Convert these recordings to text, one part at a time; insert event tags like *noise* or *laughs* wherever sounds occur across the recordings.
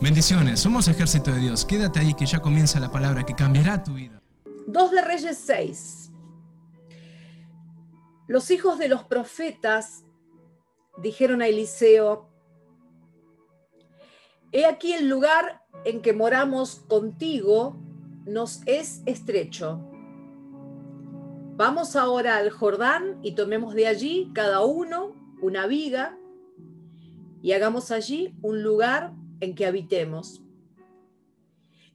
Bendiciones, somos ejército de Dios. Quédate ahí que ya comienza la palabra que cambiará tu vida. 2 de Reyes 6. Los hijos de los profetas dijeron a Eliseo, He aquí el lugar en que moramos contigo nos es estrecho. Vamos ahora al Jordán y tomemos de allí cada uno una viga y hagamos allí un lugar en que habitemos.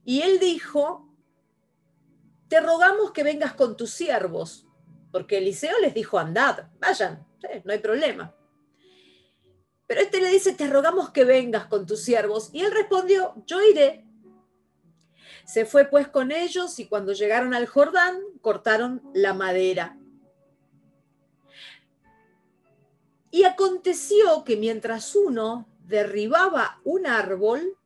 Y él dijo, te rogamos que vengas con tus siervos, porque Eliseo les dijo, andad, vayan, no hay problema. Pero este le dice, te rogamos que vengas con tus siervos. Y él respondió, yo iré. Se fue pues con ellos y cuando llegaron al Jordán, cortaron la madera. Y aconteció que mientras uno derribaba un árbol,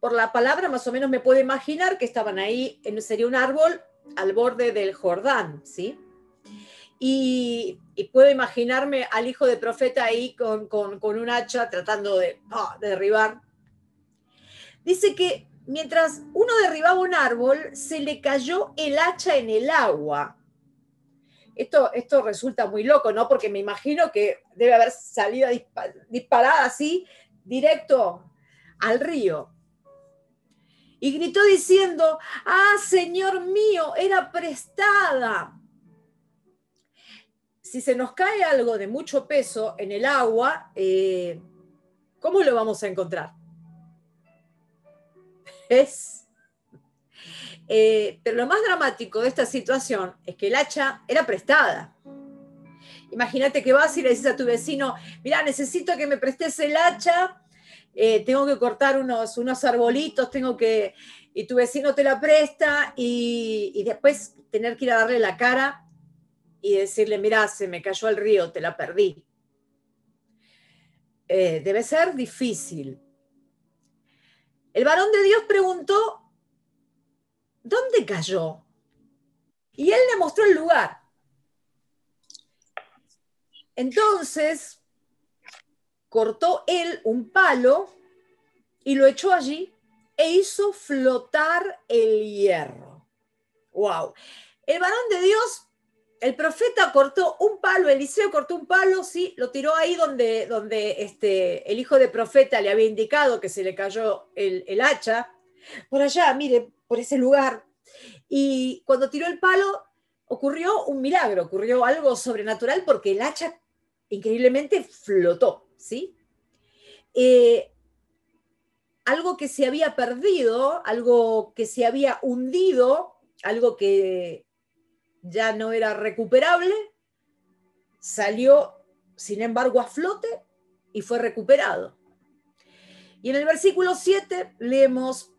por la palabra más o menos me puedo imaginar que estaban ahí, sería un árbol al borde del Jordán, ¿sí? Y, puedo imaginarme al hijo de profeta ahí con, un hacha tratando de, de derribar. Dice que mientras uno derribaba un árbol, se le cayó el hacha en el agua. Esto, esto resulta muy loco, ¿no? Porque me imagino que debe haber salido disparada así, directo al río. Y gritó diciendo, ah, Señor mío, era prestada si se nos cae algo de mucho peso en el agua, eh, ¿cómo lo vamos a encontrar? *laughs* Es. Eh, pero lo más dramático de esta situación es que el hacha era prestada. Imagínate que vas y le dices a tu vecino, mira, necesito que me prestes el hacha, eh, tengo que cortar unos, unos arbolitos, tengo que... Y tu vecino te la presta y, y después tener que ir a darle la cara y decirle, mira, se me cayó el río, te la perdí. Eh, debe ser difícil. El varón de Dios preguntó, ¿dónde cayó? Y él le mostró el lugar. Entonces, cortó él un palo y lo echó allí e hizo flotar el hierro. ¡Wow! El varón de Dios el profeta cortó un palo, Eliseo cortó un palo, sí, lo tiró ahí donde, donde este, el hijo de profeta le había indicado que se le cayó el, hacha, por allá, mire, por ese lugar. Y cuando tiró el palo, ocurrió un milagro, ocurrió algo sobrenatural porque el hacha increíblemente flotó, ¿sí? Eh, algo que se había perdido, algo que se había hundido, algo que ya no era recuperable, salió, sin embargo, a flote y fue recuperado. Y en el versículo 7 leemos,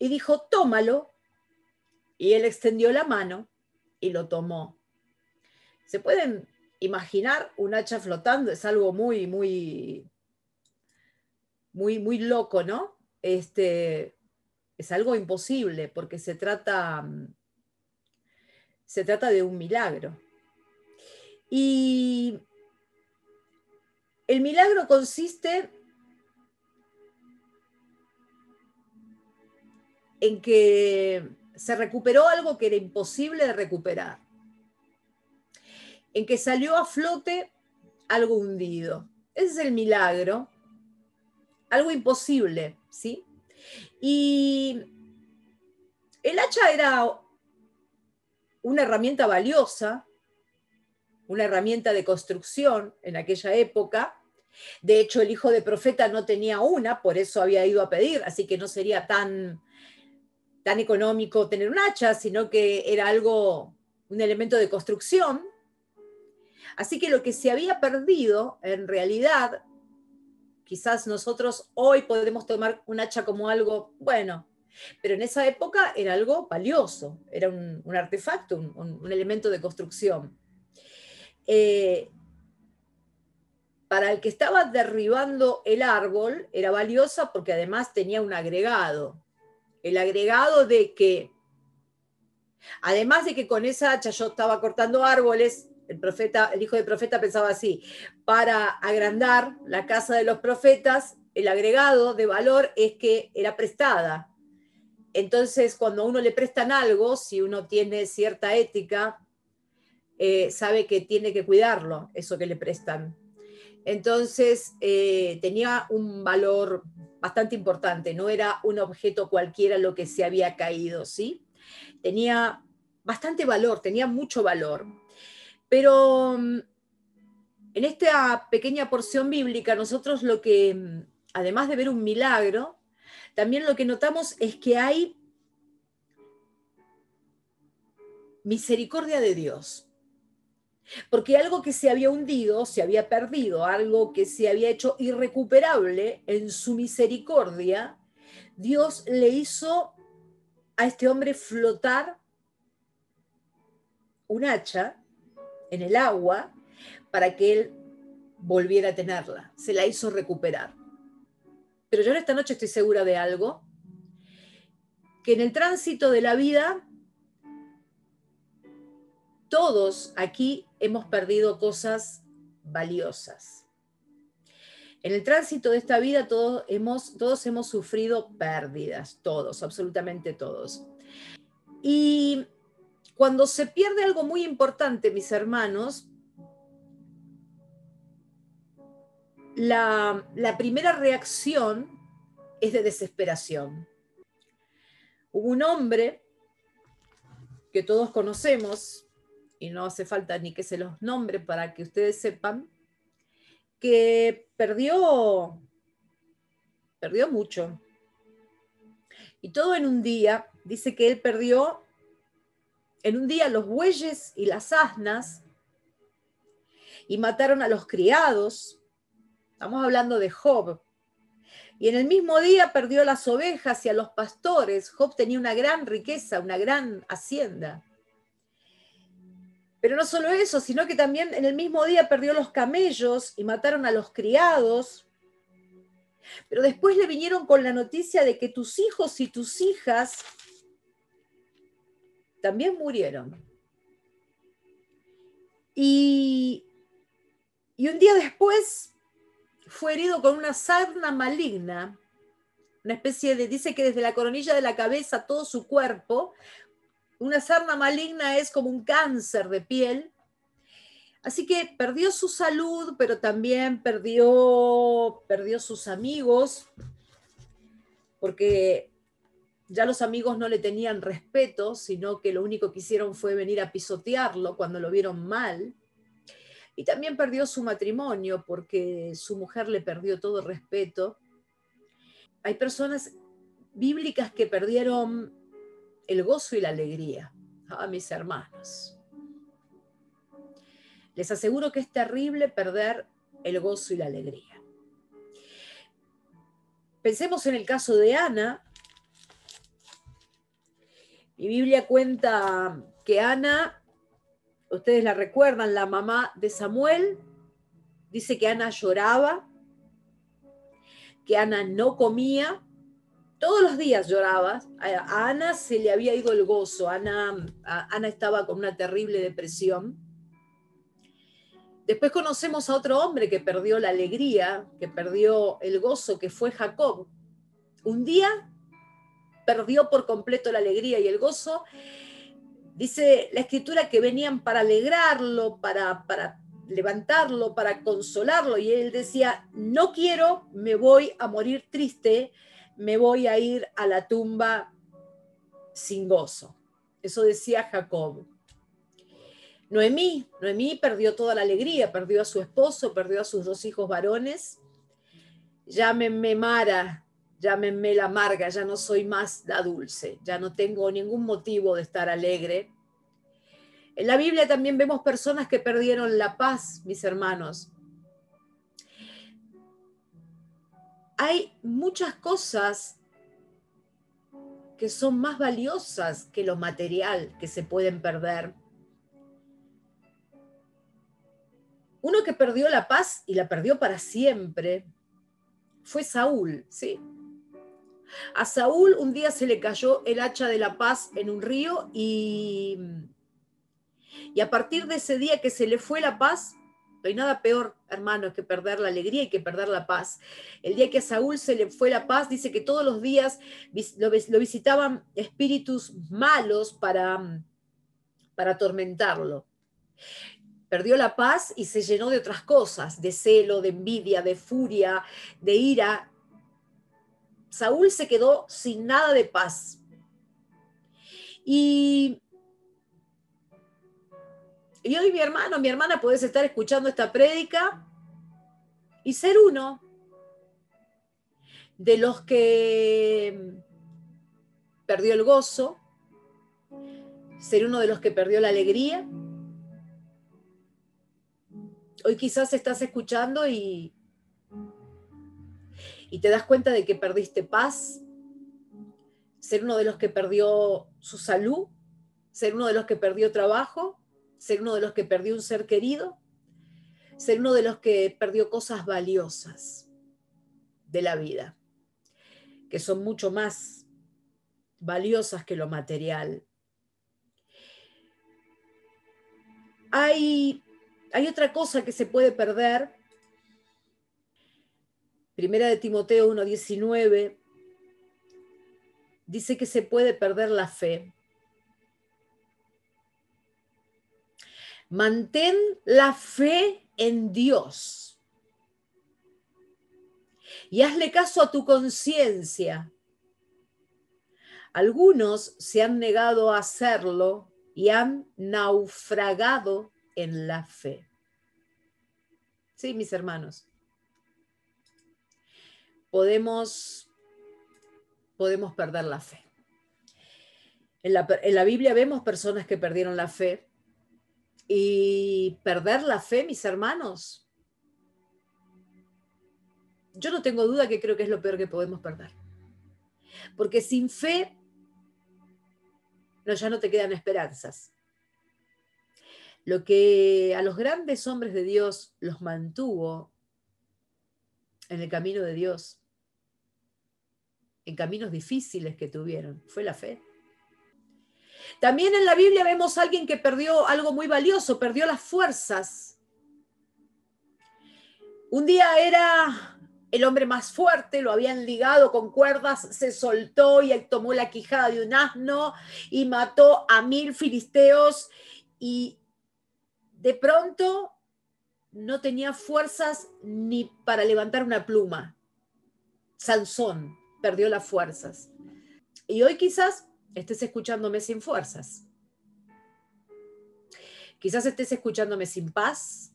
y dijo, tómalo, y él extendió la mano y lo tomó. ¿Se pueden imaginar un hacha flotando? Es algo muy, muy, muy, muy loco, ¿no? Este, es algo imposible porque se trata se trata de un milagro. Y el milagro consiste en que se recuperó algo que era imposible de recuperar, en que salió a flote algo hundido. Ese es el milagro, algo imposible, ¿sí? Y el hacha era una herramienta valiosa, una herramienta de construcción en aquella época. De hecho, el hijo de profeta no tenía una, por eso había ido a pedir, así que no sería tan, tan económico tener un hacha, sino que era algo, un elemento de construcción. Así que lo que se había perdido, en realidad, quizás nosotros hoy podemos tomar un hacha como algo, bueno, pero en esa época era algo valioso, era un, artefacto, un, elemento de construcción. Eh, para el que estaba derribando el árbol era valiosa porque además tenía un agregado. El agregado de que, además de que con esa hacha yo estaba cortando árboles, el, profeta, el hijo de profeta pensaba así, para agrandar la casa de los profetas, el agregado de valor es que era prestada. Entonces, cuando uno le prestan algo, si uno tiene cierta ética, eh, sabe que tiene que cuidarlo, eso que le prestan. Entonces, eh, tenía un valor bastante importante, no era un objeto cualquiera lo que se había caído, ¿sí? Tenía bastante valor, tenía mucho valor. Pero mm, en esta pequeña porción bíblica, nosotros lo que, mm, además de ver un milagro, también lo que notamos es que hay misericordia de Dios. Porque algo que se había hundido, se había perdido, algo que se había hecho irrecuperable en su misericordia, Dios le hizo a este hombre flotar un hacha en el agua para que él volviera a tenerla. Se la hizo recuperar. Pero yo en esta noche estoy segura de algo, que en el tránsito de la vida, todos aquí hemos perdido cosas valiosas. En el tránsito de esta vida todos hemos, todos hemos sufrido pérdidas, todos, absolutamente todos. Y cuando se pierde algo muy importante, mis hermanos, la, primera reacción es de desesperación. Hubo un hombre que todos conocemos, y no hace falta ni que se los nombre para que ustedes sepan, que perdió, perdió mucho. Y todo en un día, dice que él perdió en un día los bueyes y las asnas y mataron a los criados. Estamos hablando de Job. Y en el mismo día perdió las ovejas y a los pastores. Job tenía una gran riqueza, una gran hacienda. Pero no solo eso, sino que también en el mismo día perdió los camellos y mataron a los criados. Pero después le vinieron con la noticia de que tus hijos y tus hijas también murieron. Y, un día después fue herido con una sarna maligna, una especie de, dice que desde la coronilla de la cabeza todo su cuerpo, una sarna maligna es como un cáncer de piel. Así que perdió su salud, pero también perdió, perdió sus amigos, porque ya los amigos no le tenían respeto, sino que lo único que hicieron fue venir a pisotearlo cuando lo vieron mal. Y también perdió su matrimonio porque su mujer le perdió todo respeto. Hay personas bíblicas que perdieron el gozo y la alegría. A mis hermanos. Les aseguro que es terrible perder el gozo y la alegría. Pensemos en el caso de Ana, mi Biblia cuenta que Ana, ustedes la recuerdan, la mamá de Samuel, dice que Ana lloraba, que Ana no comía, todos los días lloraba. A Ana se le había ido el gozo, Ana, Ana estaba con una terrible depresión. Después conocemos a otro hombre que perdió la alegría, que perdió el gozo, que fue Jacob. Un día perdió por completo la alegría y el gozo. Dice la escritura que venían para alegrarlo, para, para levantarlo, para consolarlo. Y él decía, no quiero, me voy a morir triste, me voy a ir a la tumba sin gozo. Eso decía Jacob. Noemí, Noemí perdió toda la alegría, perdió a su esposo, perdió a sus dos hijos varones. Llámenme Mara, llámenme la amarga, ya no soy más la dulce, ya no tengo ningún motivo de estar alegre. En la Biblia también vemos personas que perdieron la paz, mis hermanos. Hay muchas cosas que son más valiosas que lo material que se pueden perder. Uno que perdió la paz y la perdió para siempre fue Saúl, ¿sí? A Saúl un día se le cayó el hacha de la paz en un río y, y a partir de ese día que se le fue la paz, No hay nada peor, hermanos, que perder la alegría y que perder la paz. El día que a Saúl se le fue la paz, dice que todos los días lo, visitaban espíritus malos para, para atormentarlo. Perdió la paz y se llenó de otras cosas, de celo, de envidia, de furia, de ira. Saúl se quedó sin nada de paz. Y y hoy mi hermano, mi hermana, puedes estar escuchando esta prédica y ser uno de los que perdió el gozo, ser uno de los que perdió la alegría. Hoy quizás estás escuchando y, y te das cuenta de que perdiste paz, ser uno de los que perdió su salud, ser uno de los que perdió trabajo, ser uno de los que perdió un ser querido, ser uno de los que perdió cosas valiosas de la vida, que son mucho más valiosas que lo material. Hay, hay otra cosa que se puede perder. Primera de Timoteo 1.19 dice que se puede perder la fe. Mantén la fe en Dios. Y hazle caso a tu conciencia. Algunos se han negado a hacerlo y han naufragado en la fe. Sí, mis hermanos. Podemos, podemos perder la fe. En la, en la Biblia vemos personas que perdieron la fe y perder la fe, mis hermanos. Yo no tengo duda que creo que es lo peor que podemos perder. Porque sin fe, no, ya no te quedan esperanzas. Lo que a los grandes hombres de Dios los mantuvo en el camino de Dios, en caminos difíciles que tuvieron, fue la fe. También en la Biblia vemos a alguien que perdió algo muy valioso, perdió las fuerzas. Un día era el hombre más fuerte, lo habían ligado con cuerdas, se soltó y él tomó la quijada de un asno y mató a mil filisteos y de pronto no tenía fuerzas ni para levantar una pluma. Sansón perdió las fuerzas. Y hoy quizás estés escuchándome sin fuerzas. Quizás estés escuchándome sin paz.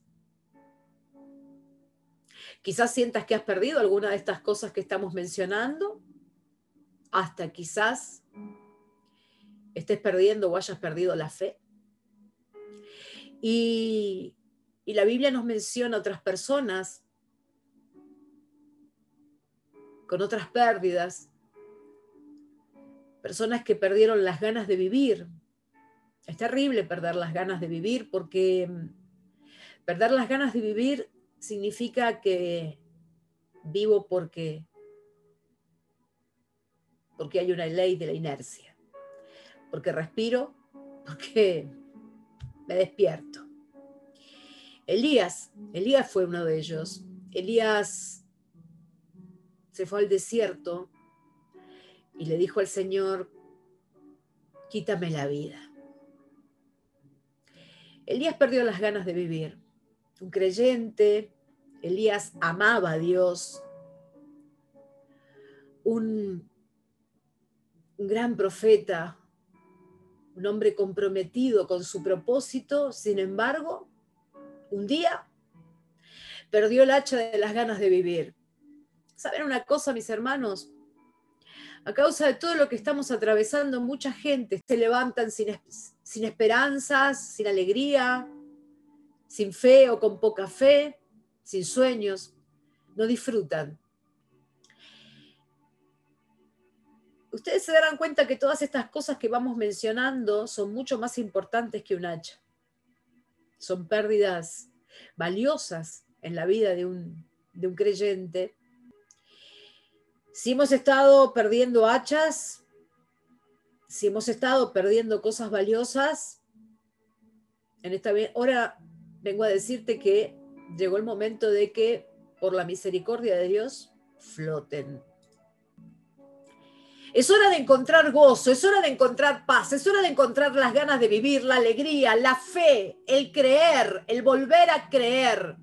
Quizás sientas que has perdido alguna de estas cosas que estamos mencionando. Hasta quizás estés perdiendo o hayas perdido la fe. Y, y la Biblia nos menciona otras personas con otras pérdidas personas que perdieron las ganas de vivir. Es terrible perder las ganas de vivir porque mm, perder las ganas de vivir significa que vivo porque porque hay una ley de la inercia, porque respiro, porque me despierto. Elías, Elías fue uno de ellos. Elías se fue al desierto y le dijo al Señor, quítame la vida. Elías perdió las ganas de vivir. Un creyente, Elías amaba a Dios. Un, un gran profeta, un hombre comprometido con su propósito, sin embargo, un día perdió el hacha de las ganas de vivir. ¿Saben una cosa, mis hermanos? A causa de todo lo que estamos atravesando, mucha gente se levantan sin, esperanzas, sin alegría, sin fe o con poca fe, sin sueños, no disfrutan. Ustedes se darán cuenta que todas estas cosas que vamos mencionando son mucho más importantes que un hacha. Son pérdidas valiosas en la vida de un creyente si hemos estado perdiendo hachas, si hemos estado perdiendo cosas valiosas, en esta hora vengo a decirte que llegó el momento de que, por la misericordia de Dios, floten. Es hora de encontrar gozo, es hora de encontrar paz, es hora de encontrar las ganas de vivir, la alegría, la fe, el creer, el volver a creer.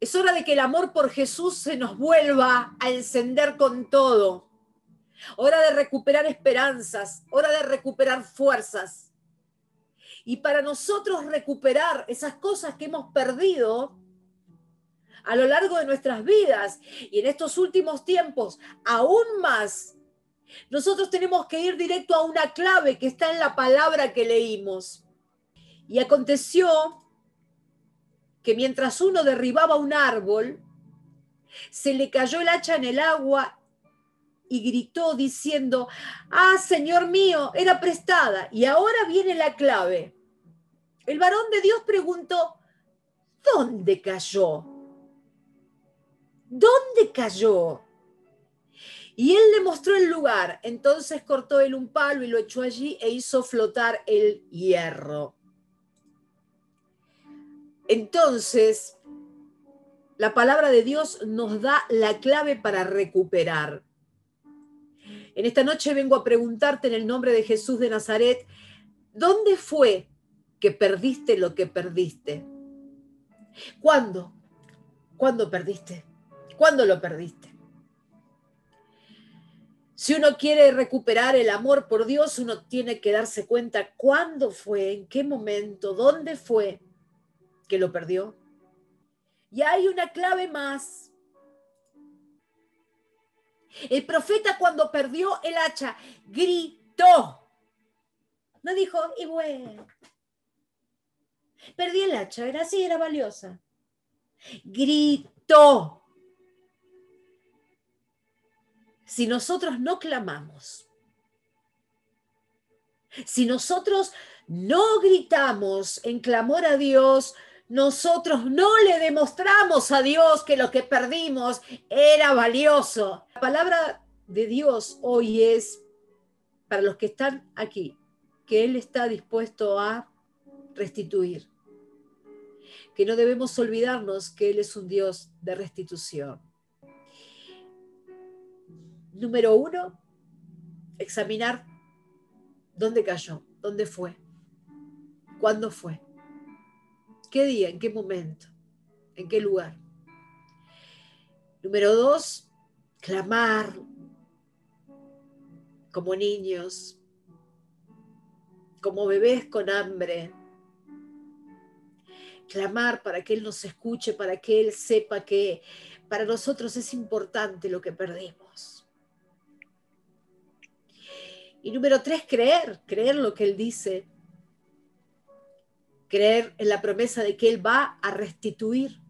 Es hora de que el amor por Jesús se nos vuelva a encender con todo. Hora de recuperar esperanzas, hora de recuperar fuerzas. Y para nosotros recuperar esas cosas que hemos perdido, a lo largo de nuestras vidas y en estos últimos tiempos aún más, nosotros tenemos que ir directo a una clave que está en la palabra que leímos. Y aconteció que mientras uno derribaba un árbol, se le cayó el hacha en el agua y gritó diciendo, ah, Señor mío, era prestada. Y ahora viene la clave. El varón de Dios preguntó, ¿dónde cayó? ¿dónde cayó? Y él le mostró el lugar. Entonces cortó él un palo y lo echó allí e hizo flotar el hierro. Entonces, la palabra de Dios nos da la clave para recuperar. En esta noche vengo a preguntarte en el nombre de Jesús de Nazaret, ¿dónde fue que perdiste lo que perdiste? ¿Cuándo? ¿Cuándo perdiste? ¿Cuándo lo perdiste? Si uno quiere recuperar el amor por Dios, uno tiene que darse cuenta cuándo fue, en qué momento, dónde fue que lo perdió. Y hay una clave más. El profeta cuando perdió el hacha gritó. No dijo, y bueno, perdí el hacha, era así, era valiosa. Gritó. si nosotros no clamamos, si nosotros no gritamos en clamor a Dios, nosotros no le demostramos a Dios que lo que perdimos era valioso. La palabra de Dios hoy es para los que están aquí, que Él está dispuesto a restituir. Que no debemos olvidarnos que Él es un Dios de restitución. Número uno, examinar dónde cayó, dónde fue, cuándo fue, qué día, en qué momento, en qué lugar. Número dos, clamar como niños, como bebés con hambre. Clamar para que Él nos escuche, para que Él sepa que para nosotros es importante lo que perdimos. Y número tres, creer, creer lo que Él dice. Creer en la promesa de que Él va a restituir.